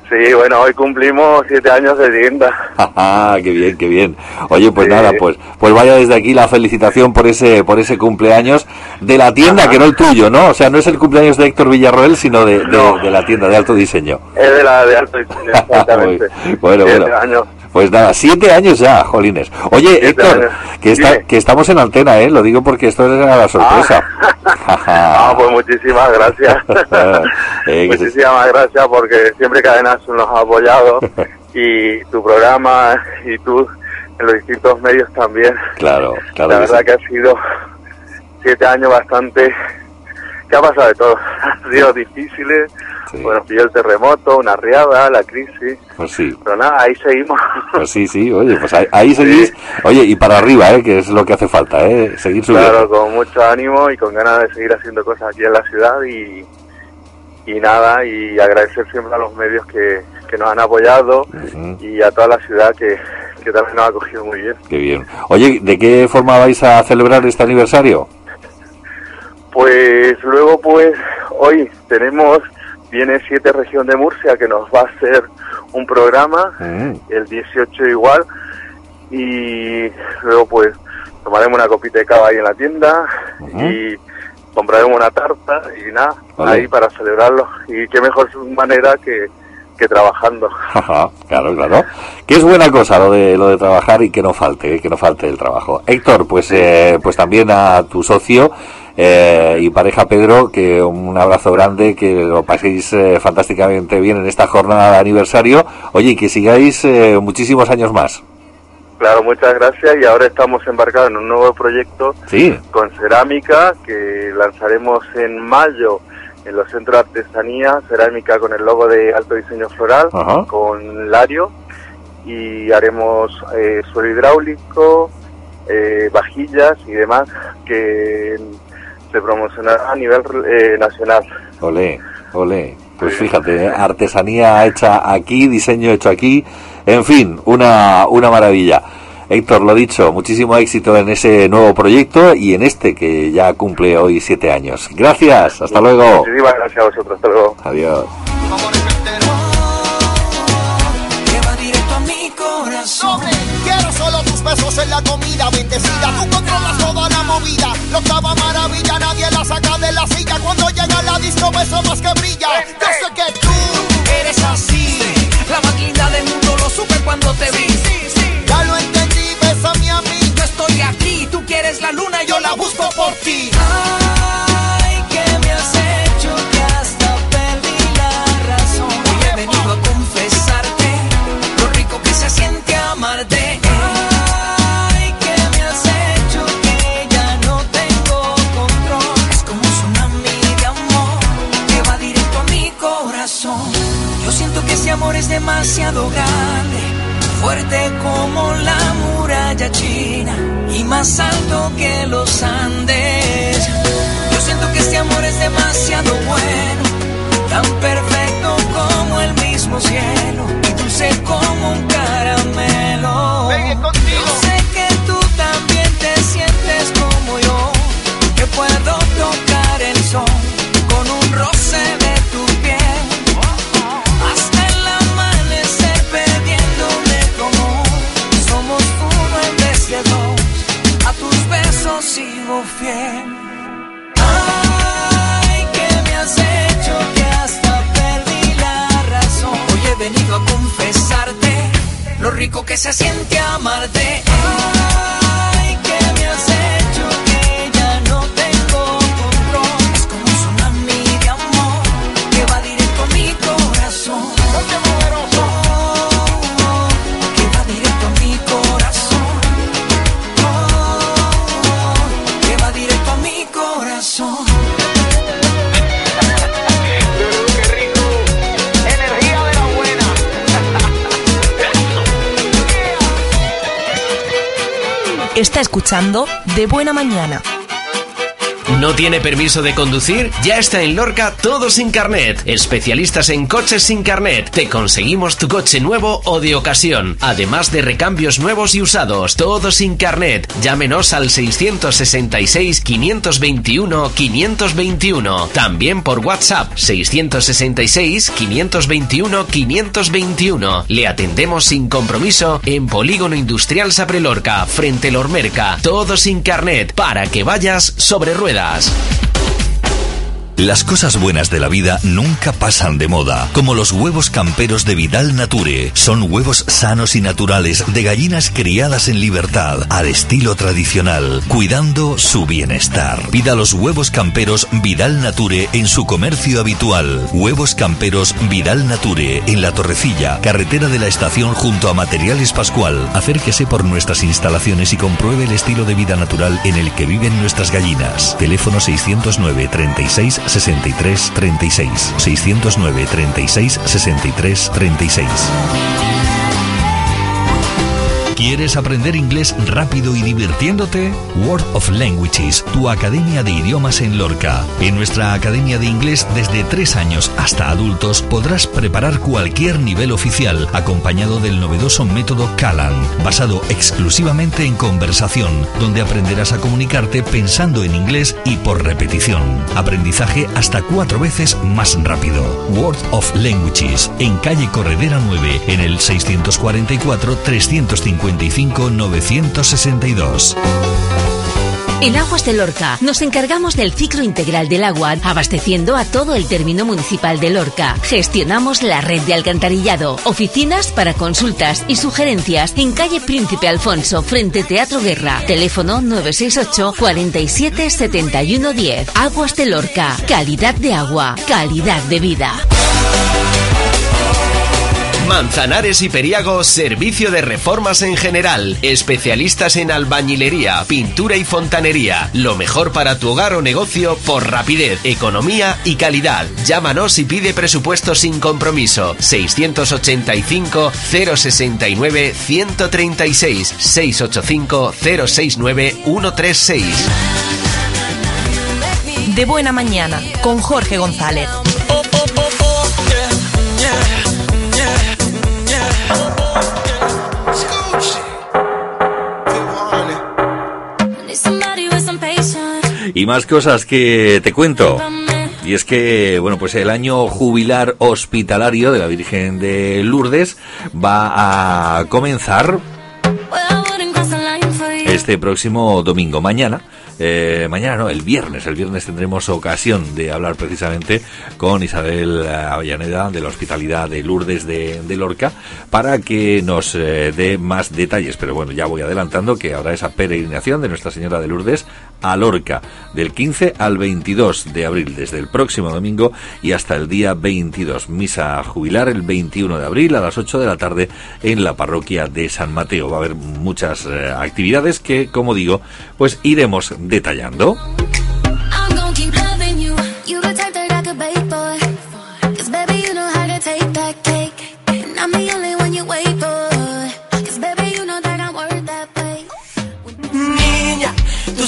Sí, bueno, hoy cumplimos siete años de tienda. Ah, qué bien, qué bien. Oye, pues nada, pues pues vaya desde aquí la felicitación por ese por ese cumpleaños de la tienda, que no el tuyo, ¿no? O sea, no es el cumpleaños de Héctor Villarroel, sino de, de- de la tienda de alto diseño. Es de la de alto diseño, exactamente. Bueno, Siete bueno. años. Pues nada, siete años ya, jolines. Oye, Héctor, años. que, está, que estamos en antena, ¿eh? Lo digo porque esto era la sorpresa. Ah, pues muchísimas gracias. Eh, se- muchísimas gracias porque siempre Cadenas nos ha apoyado y tu programa y tú en los distintos medios también. Claro, claro. La que verdad sí. que ha sido siete años bastante... que ha pasado de todo? Han sido difíciles, bueno, pilló el terremoto, una riada, la crisis, Pues sí. pero nada, ahí seguimos. Pues sí, sí, oye, pues ahí, ahí seguís. Oye, y para arriba, ¿eh? Que es lo que hace falta, ¿eh? Seguir subiendo. Claro, con mucho ánimo y con ganas de seguir haciendo cosas aquí en la ciudad y, y nada, y agradecer siempre a los medios que, que nos han apoyado y a toda la ciudad que, que también nos ha acogido muy bien. Qué bien. Oye, ¿de qué forma vais a celebrar este aniversario? Pues luego pues hoy tenemos, viene Siete Región de Murcia que nos va a hacer un programa, el 18 igual, y luego pues tomaremos una copita de cava ahí en la tienda y compraremos una tarta y nada, Vale. ahí para celebrarlo. Y qué mejor manera que, que trabajando. Ajá, claro, claro. Que es buena cosa lo de lo de trabajar y que no falte, que no falte el trabajo. Héctor, pues eh, pues también a tu socio eh, y pareja Pedro, que un abrazo grande, que lo paséis eh, fantásticamente bien en esta jornada de aniversario. Oye, y que sigáis eh, muchísimos años más. Claro, muchas gracias y ahora estamos embarcados en un nuevo proyecto Sí. con cerámica que lanzaremos en mayo en los centros de artesanía, cerámica con el logo de alto diseño floral, Ajá. con Lario y haremos eh, suelo hidráulico, eh, vajillas y demás que se promocionará a nivel eh, nacional. Olé, olé. Pues fíjate, ¿eh? artesanía hecha aquí, diseño hecho aquí, en fin, una, una maravilla. Héctor, lo dicho, muchísimo éxito en ese nuevo proyecto y en este que ya cumple hoy siete años. Gracias, hasta luego. Muchísimas gracias a vosotros, hasta luego. Adiós. Lleva directo a mi corazón. Tus besos en la comida bendecida. Tú controlas toda la movida. La octava maravilla, nadie la saca de la silla. Cuando llega la disco, beso más que brilla. Yo sé que tú Eres así, la más linda del mundo, lo supe cuando te vi. ya lo entendí, bésame a mí. Yo estoy aquí, tú quieres la luna, yo la busco por ti. Ay, demasiado grande, fuerte como la muralla china y más alto que los Andes. Yo siento que este amor es demasiado bueno, tan perfecto como el mismo cielo y dulce como un caramelo. Yo sé que tú también te sientes como yo, que puedo tocar el sol fiel. Ay, que me has hecho que hasta perdí la razón. Hoy he venido a confesarte lo rico que se siente amarte. Ay, Está escuchando De Buena Mañana. ¿No tiene permiso de conducir? Ya está en Lorca todo sin carnet. Especialistas en coches sin carnet. Te conseguimos tu coche nuevo o de ocasión. Además de recambios nuevos y usados. Todo sin carnet. Llámenos al 666 521 521. También por WhatsApp 666 521 521. Le atendemos sin compromiso en Polígono Industrial Saprelorca, frente Lormerca. Todo sin carnet para que vayas sobre ruedas. Dallas. Las cosas buenas de la vida nunca pasan de moda, como los huevos camperos de Vidal Nature. Son huevos sanos y naturales de gallinas criadas en libertad, al estilo tradicional, cuidando su bienestar. Pida los huevos camperos Vidal Nature en su comercio habitual. Huevos camperos Vidal Nature en La Torrecilla, carretera de la estación junto a Materiales Pascual. Acérquese por nuestras instalaciones y compruebe el estilo de vida natural en el que viven nuestras gallinas. Teléfono 609 36 63 36 609 36 63 36 ¿Quieres aprender inglés rápido y divirtiéndote? World of Languages, tu academia de idiomas en Lorca. En nuestra academia de inglés, desde 3 años hasta adultos, podrás preparar cualquier nivel oficial, acompañado del novedoso método Callan, basado exclusivamente en conversación, donde aprenderás a comunicarte pensando en inglés y por repetición. Aprendizaje hasta cuatro veces más rápido. World of Languages, en calle Corredera 9, en el 644 350 55-962. En Aguas de Lorca nos encargamos del ciclo integral del agua, abasteciendo a todo el término municipal de Lorca. Gestionamos la red de alcantarillado, oficinas para consultas y sugerencias en calle Príncipe Alfonso, frente Teatro Guerra. Teléfono 968 47 71 10. Aguas de Lorca. Calidad de agua, calidad de vida. Manzanares y Periago, servicio de reformas en general. Especialistas en albañilería, pintura y fontanería. Lo mejor para tu hogar o negocio por rapidez, economía y calidad. Llámanos y pide presupuesto sin compromiso. 685 069 136 685 069 136. De Buena Mañana con Jorge González. Más cosas que te cuento. Y es que, bueno, pues el año jubilar hospitalario de la Virgen de Lourdes va a comenzar este próximo domingo, mañana. Eh, mañana no, el viernes. El viernes tendremos ocasión de hablar precisamente con Isabel Avellaneda de la Hospitalidad de Lourdes de, de Lorca para que nos eh, dé más detalles. Pero bueno, ya voy adelantando que habrá esa peregrinación de Nuestra Señora de Lourdes a Lorca del 15 al 22 de abril, desde el próximo domingo y hasta el día 22. Misa jubilar el 21 de abril a las 8 de la tarde en la parroquia de San Mateo. Va a haber muchas eh, actividades que, como digo, pues iremos detallando.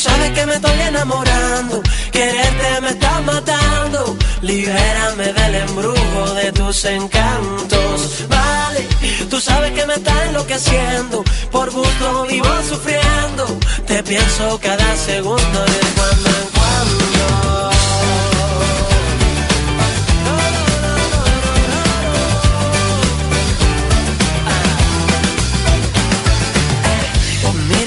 Sabes que me estoy enamorando, quererte me está matando. Libérame del embrujo de tus encantos. Vale, tú sabes que me está enloqueciendo, por gusto vivo sufriendo. Te pienso cada segundo de cuando en cuando.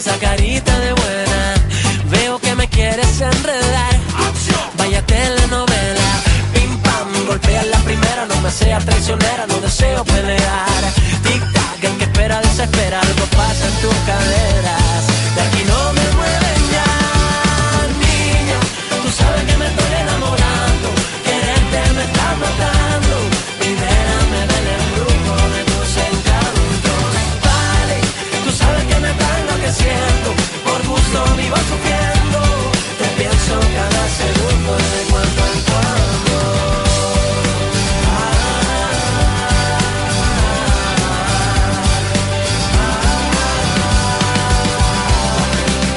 Esa carita de buena. Veo que me quieres enredar. Vaya telenovela. Pim pam, golpea la primera. No me seas traicionera, no deseo pelear. Tic tac, el que espera desespera. Algo pasa en tus caderas. Por gusto vivo sufriendo. Te pienso cada segundo de cuando en cuando.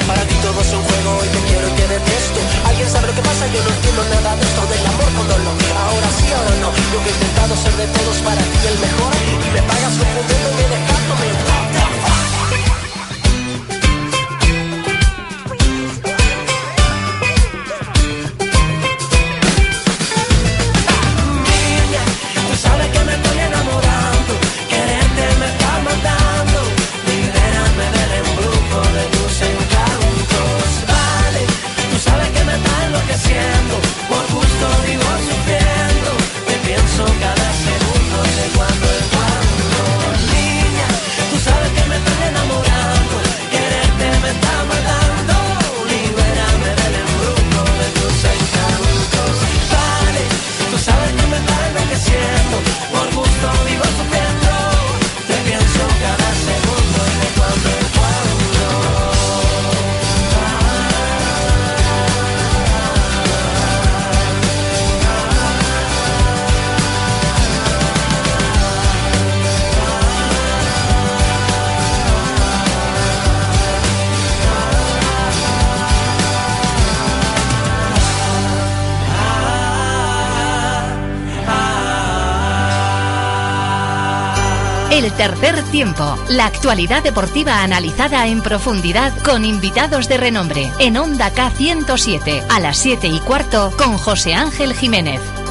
Para ti todo es un juego y te quiero y te detesto. ¿Alguien sabe lo que pasa? Yo no entiendo nada de esto del amor con dolor. Ahora sí, ahora no. Yo he intentado ser de todos para ti el mejor. Y me pagas confundiéndome dejándome. Tiempo, la actualidad deportiva analizada en profundidad con invitados de renombre en Onda K107 a las 7 y cuarto con José Ángel Jiménez.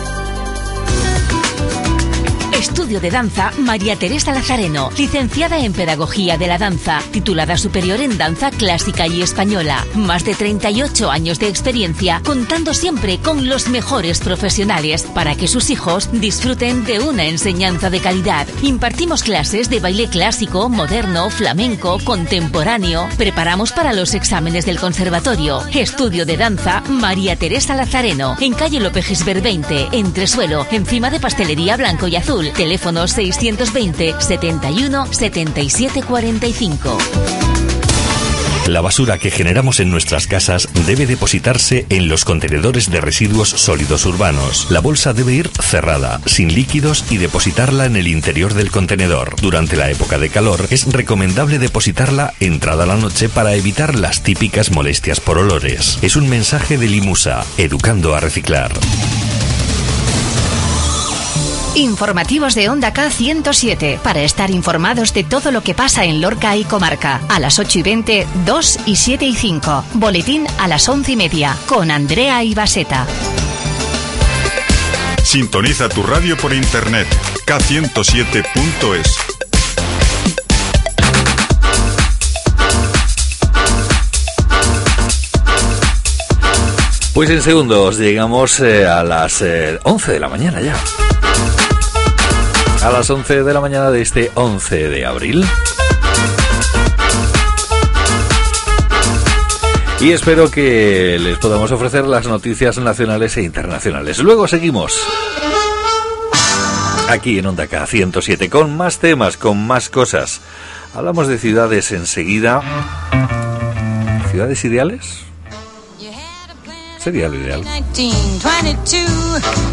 Estudio de danza María Teresa Lazareno, licenciada en Pedagogía de la Danza, titulada superior en Danza Clásica y Española. Más de 38 años de experiencia, contando siempre con los mejores profesionales para que sus hijos disfruten de una enseñanza de calidad. Impartimos clases de baile clásico, moderno, flamenco, contemporáneo. Preparamos para los exámenes del conservatorio. Estudio de danza María Teresa Lazareno, en calle López Gisbert 20, entresuelo, encima de Pastelería Blanco y Azul. Teléfono 620 71 77 45. La basura que generamos en nuestras casas debe depositarse en los contenedores de residuos sólidos urbanos. La bolsa debe ir cerrada, sin líquidos y depositarla en el interior del contenedor. Durante la época de calor es recomendable depositarla entrada la noche para evitar las típicas molestias por olores. Es un mensaje de Limusa, educando a reciclar. Informativos de Onda K 107 para estar informados de todo lo que pasa en Lorca y comarca. A las 8 y 20, 2 y 7 y 5. Boletín a las 11 y media con Andrea Ibaseta. Sintoniza tu radio por internet K107.es. Pues en segundos llegamos eh, a las eh, 11 de la mañana ya. A las 11 de la mañana de este 11 de abril. Y espero que les podamos ofrecer las noticias nacionales e internacionales. Luego seguimos. Aquí en Onda K 107 con más temas, con más cosas. Hablamos de ciudades enseguida. ¿Ciudades ideales? Sería lo ideal. 1922, you let